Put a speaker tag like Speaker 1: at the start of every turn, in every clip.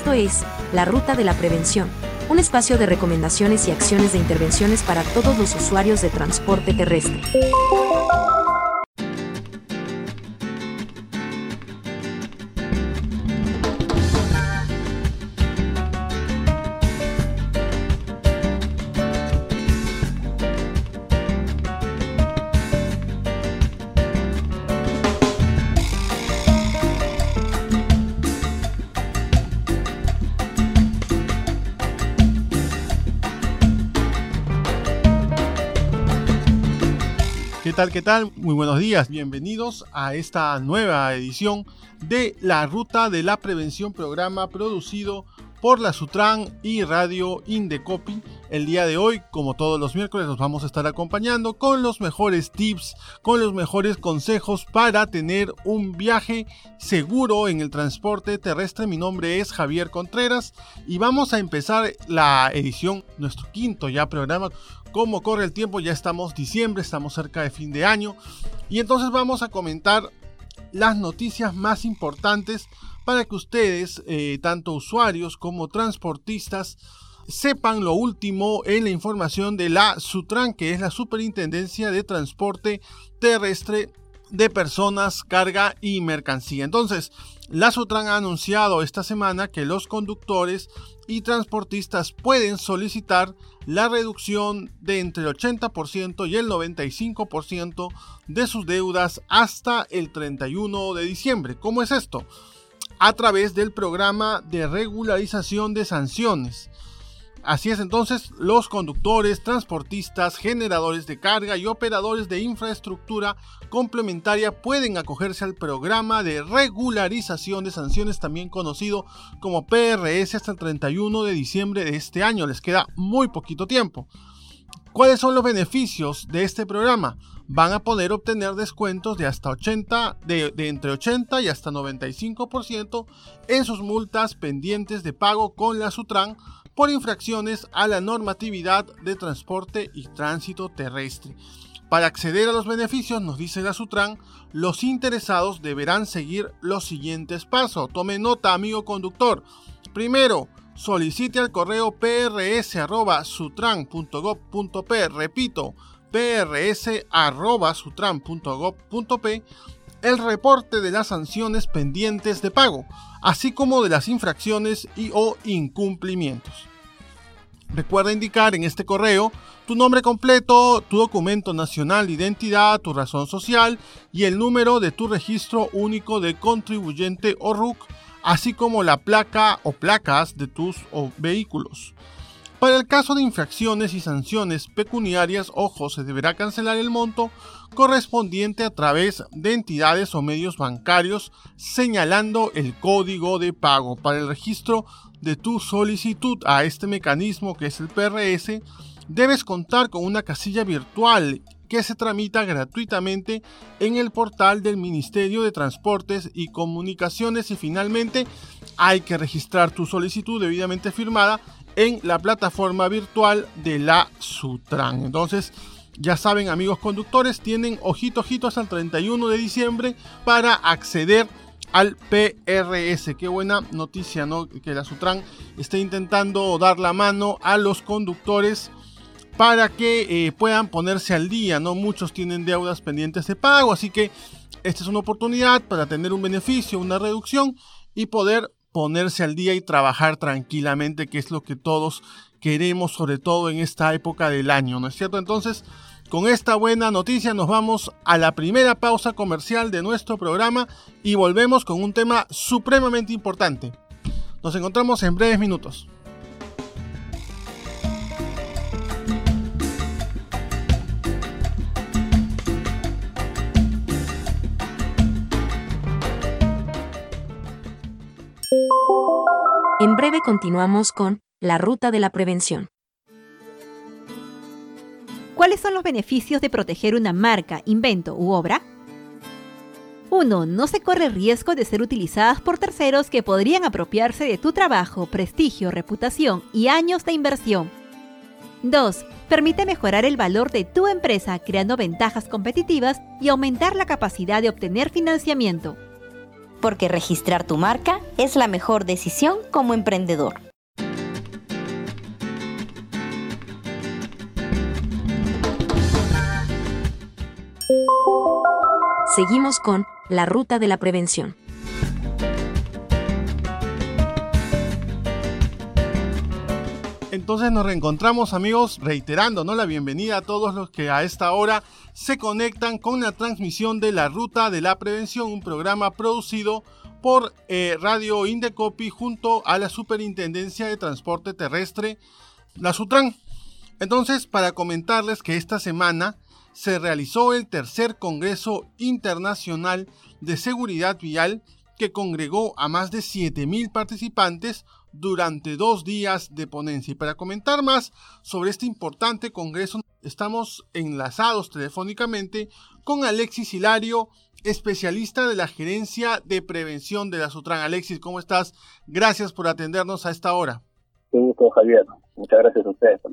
Speaker 1: Esto es La Ruta de la Prevención, un espacio de recomendaciones y acciones de intervenciones para todos los usuarios de transporte terrestre.
Speaker 2: Tal? ¿Qué tal? Muy buenos días. Bienvenidos a esta nueva edición de La Ruta de la Prevención, programa producido por la Sutran y Radio Indecopi. El día de hoy, como todos los miércoles, nos vamos a estar acompañando con los mejores tips, con los mejores consejos para tener un viaje seguro en el transporte terrestre. Mi nombre es Javier Contreras y vamos a empezar la edición, nuestro quinto ya programa. Como corre el tiempo, ya estamos diciembre, estamos cerca de fin de año y entonces vamos a comentar las noticias más importantes para que ustedes, eh, tanto usuarios como transportistas, sepan lo último en la información de la SUTRAN, que es la Superintendencia de Transporte Terrestre de Personas, Carga y Mercancía. Entonces, la SUTRAN ha anunciado esta semana que los conductores y transportistas pueden solicitar la reducción de entre el 80% y el 95% de sus deudas hasta el 31 de diciembre. ¿Cómo es esto? A través del programa de regularización de sanciones. Así es entonces, los conductores, transportistas, generadores de carga y operadores de infraestructura complementaria pueden acogerse al programa de regularización de sanciones, también conocido como PRS, hasta el 31 de diciembre de este año. Les queda muy poquito tiempo. ¿Cuáles son los beneficios de este programa? Van a poder obtener descuentos de hasta 80, de, entre 80 y hasta 95% en sus multas pendientes de pago con la Sutran por infracciones a la normatividad de transporte y tránsito terrestre. Para acceder a los beneficios, nos dice la Sutran, los interesados deberán seguir los siguientes pasos. Tome nota, amigo conductor. Primero, solicite al correo prs.sutran.gov.p, repito, prs.sutran.gov.p, el reporte de las sanciones pendientes de pago, así como de las infracciones y o incumplimientos. Recuerda indicar en este correo tu nombre completo, tu documento nacional de identidad, tu razón social y el número de tu registro único de contribuyente o RUC así como la placa o placas de tus vehículos. Para el caso de infracciones y sanciones pecuniarias, ojo, se deberá cancelar el monto correspondiente a través de entidades o medios bancarios señalando el código de pago. Para el registro de tu solicitud a este mecanismo que es el PRS, debes contar con una casilla virtual que se tramita gratuitamente en el portal del Ministerio de Transportes y Comunicaciones y finalmente hay que registrar tu solicitud debidamente firmada en la plataforma virtual de la Sutran. Entonces, ya saben amigos conductores, tienen ojito ojito hasta el 31 de diciembre para acceder al PRS. Qué buena noticia, ¿no? Que la Sutran esté intentando dar la mano a los conductores para que eh, puedan ponerse al día, ¿no? Muchos tienen deudas pendientes de pago, así que esta es una oportunidad para tener un beneficio, una reducción y poder ponerse al día y trabajar tranquilamente, que es lo que todos queremos, sobre todo en esta época del año, ¿no es cierto? Entonces, con esta buena noticia nos vamos a la primera pausa comercial de nuestro programa y volvemos con un tema supremamente importante. Nos encontramos en breves minutos.
Speaker 1: En breve continuamos con La Ruta de la Prevención.
Speaker 3: ¿Cuáles son los beneficios de proteger una marca, invento u obra? 1. No se corre riesgo de ser utilizadas por terceros que podrían apropiarse de tu trabajo, prestigio, reputación y años de inversión. 2. Permite mejorar el valor de tu empresa creando ventajas competitivas y aumentar la capacidad de obtener financiamiento.
Speaker 4: Porque registrar tu marca es la mejor decisión como emprendedor.
Speaker 1: Seguimos con la ruta de la prevención.
Speaker 2: Entonces nos reencontramos amigos reiterando ¿no? la bienvenida a todos los que a esta hora se conectan con la transmisión de la Ruta de la Prevención, un programa producido por eh, Radio Indecopi junto a la Superintendencia de Transporte Terrestre, la Sutran. Entonces, para comentarles que esta semana se realizó el tercer Congreso Internacional de Seguridad Vial que congregó a más de 7.000 participantes durante dos días de ponencia. Y para comentar más sobre este importante congreso, estamos enlazados telefónicamente con Alexis Hilario, especialista de la gerencia de prevención de la Sutran. Alexis, ¿cómo estás? Gracias por atendernos a esta hora.
Speaker 5: Un gusto, Javier. Muchas gracias a ustedes por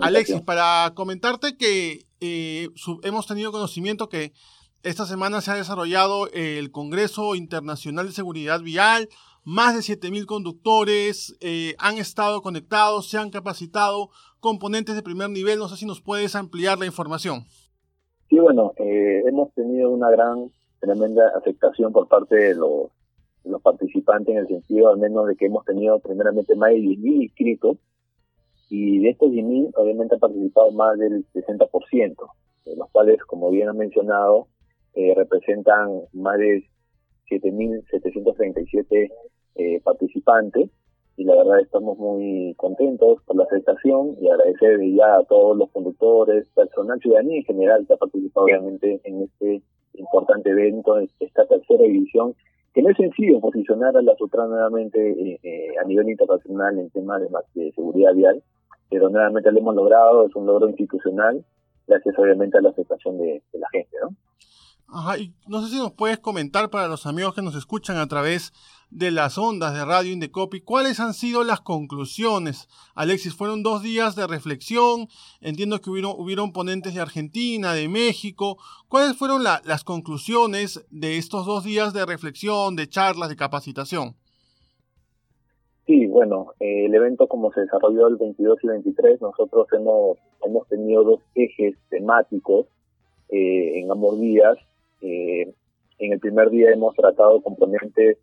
Speaker 2: Alexis, para comentarte que eh, hemos tenido conocimiento que esta semana se ha desarrollado el Congreso Internacional de Seguridad Vial, más de 7.000 conductores eh, han estado conectados, se han capacitado, componentes de primer nivel. No sé si nos puedes ampliar la información.
Speaker 5: Sí, bueno, eh, hemos tenido una gran, tremenda aceptación por parte de los, los participantes en el sentido al menos de que hemos tenido primeramente más de 10.000 inscritos y de estos 10.000 obviamente ha participado más del 60%, de los cuales, como bien ha mencionado, eh, representan más de 7.737 eh, participantes y la verdad estamos muy contentos por la aceptación y agradecer ya a todos los conductores, personal, ciudadanía en general que ha participado obviamente en este importante evento, esta tercera edición, que no es sencillo posicionar a la SUTRA nuevamente eh, eh, a nivel internacional en temas de, de seguridad vial, pero nuevamente lo hemos logrado, es un logro institucional, gracias obviamente a la aceptación de, de la gente, ¿no?
Speaker 2: Ajá, y no sé si nos puedes comentar para los amigos que nos escuchan a través de las ondas de Radio Indecopi, ¿cuáles han sido las conclusiones? Alexis, fueron dos días de reflexión, entiendo que hubieron, hubieron ponentes de Argentina, de México. ¿Cuáles fueron las conclusiones de estos dos días de reflexión, de charlas, de capacitación?
Speaker 5: Sí, bueno, eh, el evento como se desarrolló el 22 y 23, nosotros hemos, hemos tenido dos ejes temáticos eh, en ambos días. Eh, en el primer día hemos tratado componentes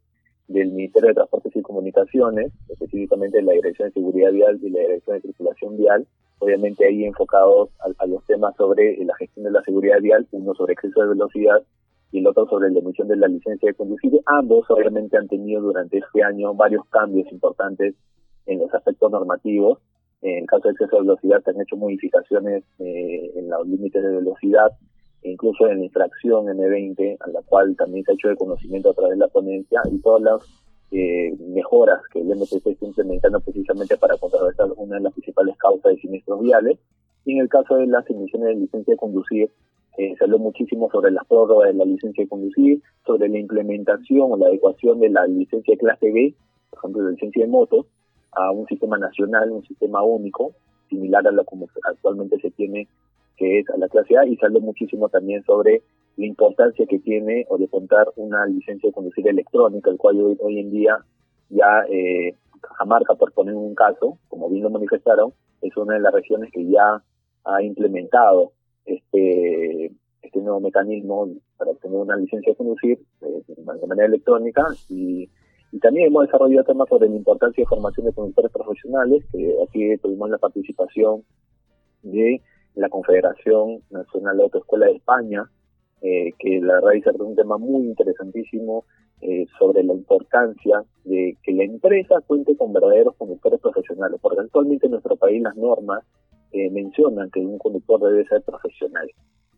Speaker 5: del Ministerio de Transportes y Comunicaciones, específicamente la Dirección de Seguridad Vial y la Dirección de Circulación Vial, obviamente ahí enfocados a, los temas sobre la gestión de la seguridad vial, uno sobre exceso de velocidad y el otro sobre la emisión de la licencia de conducir. Ambos obviamente han tenido durante este año varios cambios importantes en los aspectos normativos. En el caso de exceso de velocidad se han hecho modificaciones eh, en los límites de velocidad incluso en infracción M20, a la cual también se ha hecho de conocimiento a través de la ponencia, y todas las eh, mejoras que el MPC está implementando precisamente para contrarrestar una de las principales causas de siniestros viales. Y en el caso de las emisiones de licencia de conducir, eh, se habló muchísimo sobre las prórrogas de la licencia de conducir, sobre la implementación o la adecuación de la licencia de clase B, por ejemplo, la licencia de motos, a un sistema nacional, un sistema único, similar a lo como actualmente se tiene que es a la clase A, y se habló muchísimo también sobre la importancia que tiene o de contar una licencia de conducir electrónica, el cual hoy, hoy en día ya eh, por poner un caso, como bien lo manifestaron, es una de las regiones que ya ha implementado este este nuevo mecanismo para obtener una licencia de conducir eh, de manera electrónica y, y también hemos desarrollado temas sobre la importancia de formación de conductores profesionales, que aquí tuvimos la participación de la Confederación Nacional de Autoescuela de España, eh, que la verdad es un tema muy interesantísimo eh, sobre la importancia de que la empresa cuente con verdaderos conductores profesionales, porque actualmente en nuestro país las normas eh, mencionan que un conductor debe ser profesional,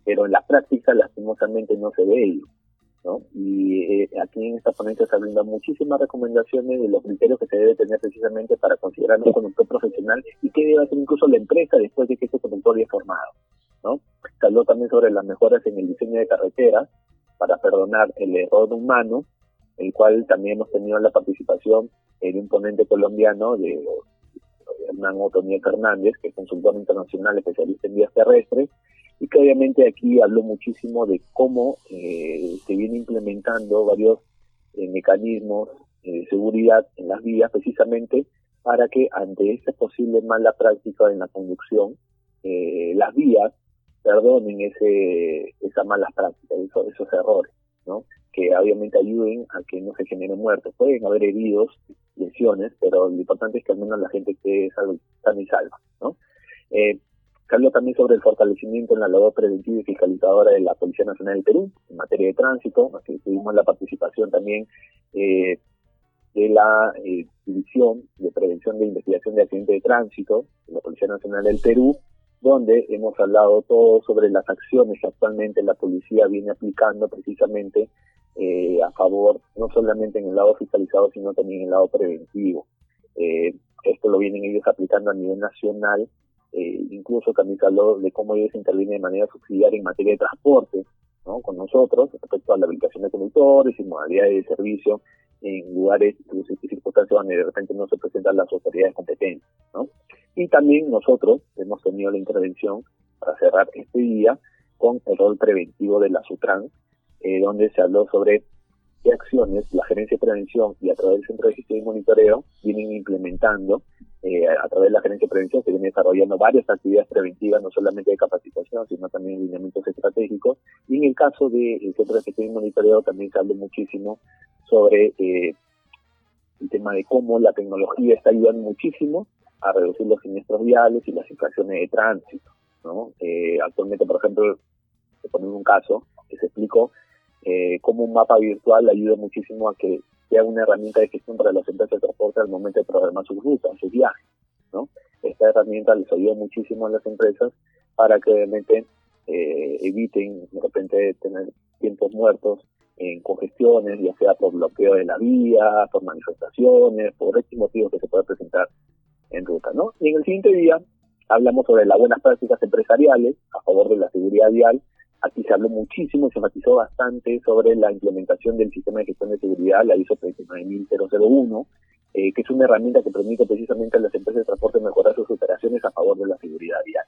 Speaker 5: pero en la práctica lastimosamente no se ve ello. Y eh, aquí en esta ponencia se brindan muchísimas recomendaciones de los criterios que se debe tener precisamente para considerar un conductor profesional y qué debe hacer incluso la empresa después de que este conductor haya formado. ¿no? Se habló también sobre las mejoras en el diseño de carreteras para perdonar el error humano, el cual también hemos tenido la participación de un ponente colombiano, de Hernán Otoniel Fernández, que es consultor internacional especialista en vías terrestres, y que obviamente aquí habló muchísimo de cómo eh, se viene implementando varios mecanismos de seguridad en las vías precisamente para que ante esta posible mala práctica en la conducción, las vías perdonen ese, esa mala práctica, esos, errores, ¿no? que obviamente ayuden a que no se generen muertos. Pueden haber heridos, lesiones, pero lo importante es que al menos la gente esté sana y salva. Eh, habló también sobre el fortalecimiento en la labor preventiva y fiscalizadora de la Policía Nacional del Perú en materia de tránsito. Aquí tuvimos la participación también eh, de la eh, División de Prevención de Investigación de Accidentes de Tránsito de la Policía Nacional del Perú, donde hemos hablado todo sobre las acciones que actualmente la policía viene aplicando precisamente eh, a favor, no solamente en el lado fiscalizado, sino también en el lado preventivo. Esto lo vienen ellos aplicando a nivel nacional, eh, incluso también se habló de cómo ellos intervienen de manera subsidiaria en materia de transporte, ¿no? con nosotros respecto a la habilitación de conductores y modalidades de servicio en lugares y circunstancias donde de repente no se presentan las autoridades competentes. ¿no? Y también nosotros hemos tenido la intervención para cerrar este día con el rol preventivo de la SUTRAN, eh, donde se habló sobre qué acciones la Gerencia de Prevención y a través del Centro de Gestión y Monitoreo vienen implementando eh, a través de la Gerencia de Prevención se vienen desarrollando varias actividades preventivas, no solamente de capacitación, sino también lineamientos estratégicos. Y en el caso del Centro de Gestión y Monitoreo también se habló muchísimo sobre eh, el tema de cómo la tecnología está ayudando muchísimo a reducir los siniestros viales y las infracciones de tránsito. ¿no? actualmente, por ejemplo, se pone un caso que se explicó, eh, como un mapa virtual ayuda muchísimo a que sea una herramienta de gestión para las empresas de transporte al momento de programar sus rutas, sus viajes. ¿no? Esta herramienta les ayuda muchísimo a las empresas para que obviamente eh, eviten de repente tener tiempos muertos en congestiones, ya sea por bloqueo de la vía, por manifestaciones, por X motivos que se pueda presentar en ruta. ¿no? Y en el siguiente día hablamos sobre las buenas prácticas empresariales a favor de la seguridad vial Aquí se habló muchísimo y se matizó bastante sobre la implementación del sistema de gestión de seguridad, la ISO 39001, eh, que es una herramienta que permite precisamente a las empresas de transporte mejorar sus operaciones a favor de la seguridad vial.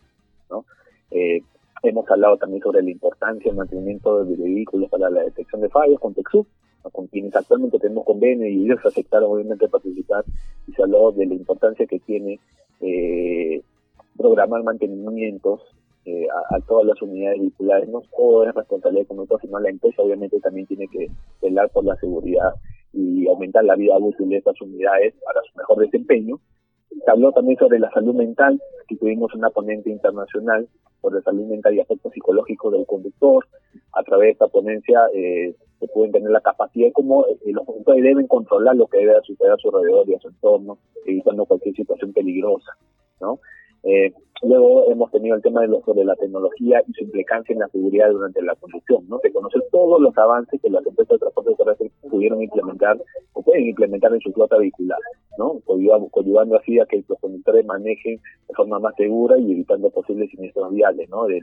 Speaker 5: ¿no? Eh, hemos hablado también sobre la importancia del mantenimiento de vehículos para la detección de fallos con TEXUB, con quienes actualmente tenemos convenio y ellos aceptaron obviamente participar y se habló de la importancia que tiene eh, programar mantenimientos eh, a, todas las unidades vehiculares. No todo es responsabilidad conductor, sino la empresa obviamente también tiene que velar por la seguridad y aumentar la vida útil de estas unidades para su mejor desempeño. Se habló también sobre la salud mental, que tuvimos una ponente internacional sobre salud mental y aspectos psicológicos del conductor. A través de esta ponencia eh, se pueden tener la capacidad de cómo eh, los conductores deben controlar lo que debe suceder a su alrededor y a su entorno, evitando cualquier situación peligrosa. ¿no? Eh, luego hemos tenido el tema de, lo, sobre la tecnología y su implicancia en la seguridad durante la conducción, ¿no? De conocer todos los avances que las empresas de transporte terrestre pudieron implementar o pueden implementar en su flota vehicular, ¿no? Coadyuvando así a que los conductores manejen de forma más segura y evitando posibles siniestros viales, ¿no? De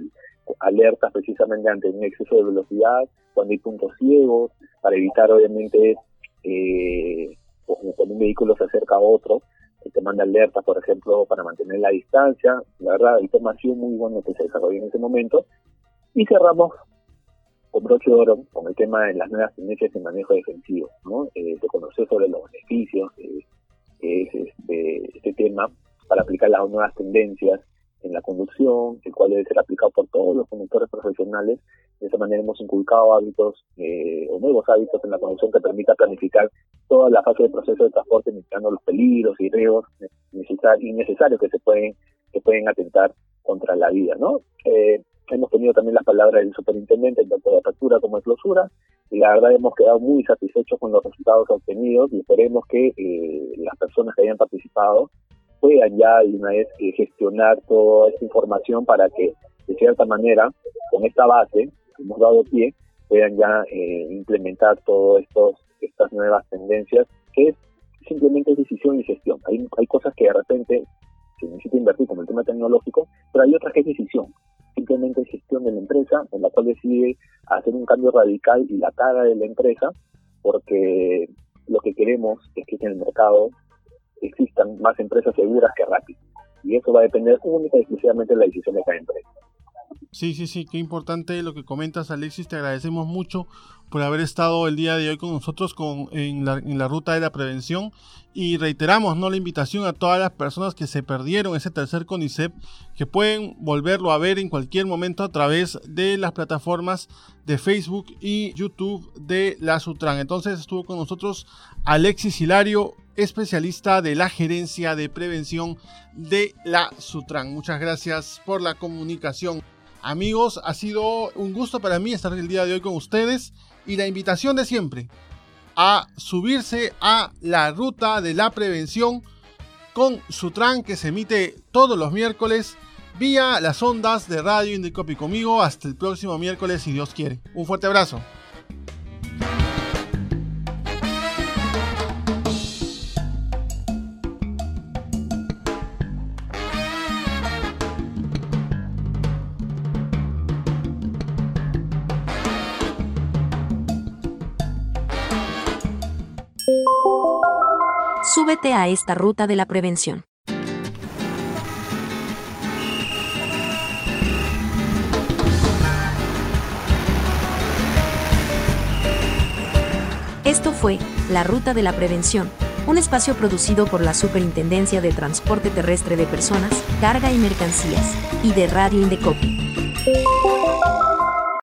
Speaker 5: alertas precisamente ante un exceso de velocidad, cuando hay puntos ciegos, para evitar obviamente eh, cuando un vehículo se acerca a otro, te manda alerta, por ejemplo, para mantener la distancia. La verdad, información muy buena que se desarrolló en ese momento. Y cerramos con broche de oro con el tema de las nuevas tendencias en manejo defensivo, ¿no? Eh, de conocer sobre los beneficios que es este, este tema para aplicar las nuevas tendencias en la conducción, el cual debe ser aplicado por todos los conductores profesionales. De esa manera hemos inculcado hábitos eh, o nuevos hábitos en la conducción que permita planificar toda la fase del proceso de transporte, mitigando los peligros y riesgos innecesarios que se pueden que pueden atentar contra la vida, ¿no? Eh, hemos tenido también las palabras del superintendente tanto de apertura como de clausura y la verdad hemos quedado muy satisfechos con los resultados obtenidos y esperemos que eh, las personas que hayan participado puedan ya de una vez eh, gestionar toda esta información para que de cierta manera con esta base que hemos dado pie puedan ya eh, implementar todas estas nuevas tendencias que es simplemente decisión y gestión. Hay, hay cosas que de repente se necesita invertir como el tema tecnológico, pero hay otras que es decisión. Simplemente gestión de la empresa, en la cual decide hacer un cambio radical y la cara de la empresa, porque lo que queremos es que en el mercado existan más empresas seguras que rápidas. Y eso va a depender única y exclusivamente de la decisión de cada empresa.
Speaker 2: Sí, sí, sí, qué importante lo que comentas, Alexis. Te agradecemos mucho por haber estado el día de hoy con nosotros con, en, la, en la ruta de la prevención. Y reiteramos ¿no? la invitación a todas las personas que se perdieron ese tercer CONICEP, que pueden volverlo a ver en cualquier momento a través de las plataformas de Facebook y YouTube de la Sutran. Entonces estuvo con nosotros Alexis Hilario, especialista de la gerencia de prevención de la Sutran. Muchas gracias por la comunicación. Amigos, ha sido un gusto para mí estar el día de hoy con ustedes y la invitación de siempre a subirse a la ruta de la prevención con Sutran que se emite todos los miércoles vía las ondas de Radio Indicopy conmigo hasta el próximo miércoles si Dios quiere. Un fuerte abrazo.
Speaker 1: A esta ruta de la prevención. Esto fue La Ruta de la Prevención, un espacio producido por la Superintendencia de Transporte Terrestre de Personas, Carga y Mercancías, y de Radio Indecopi.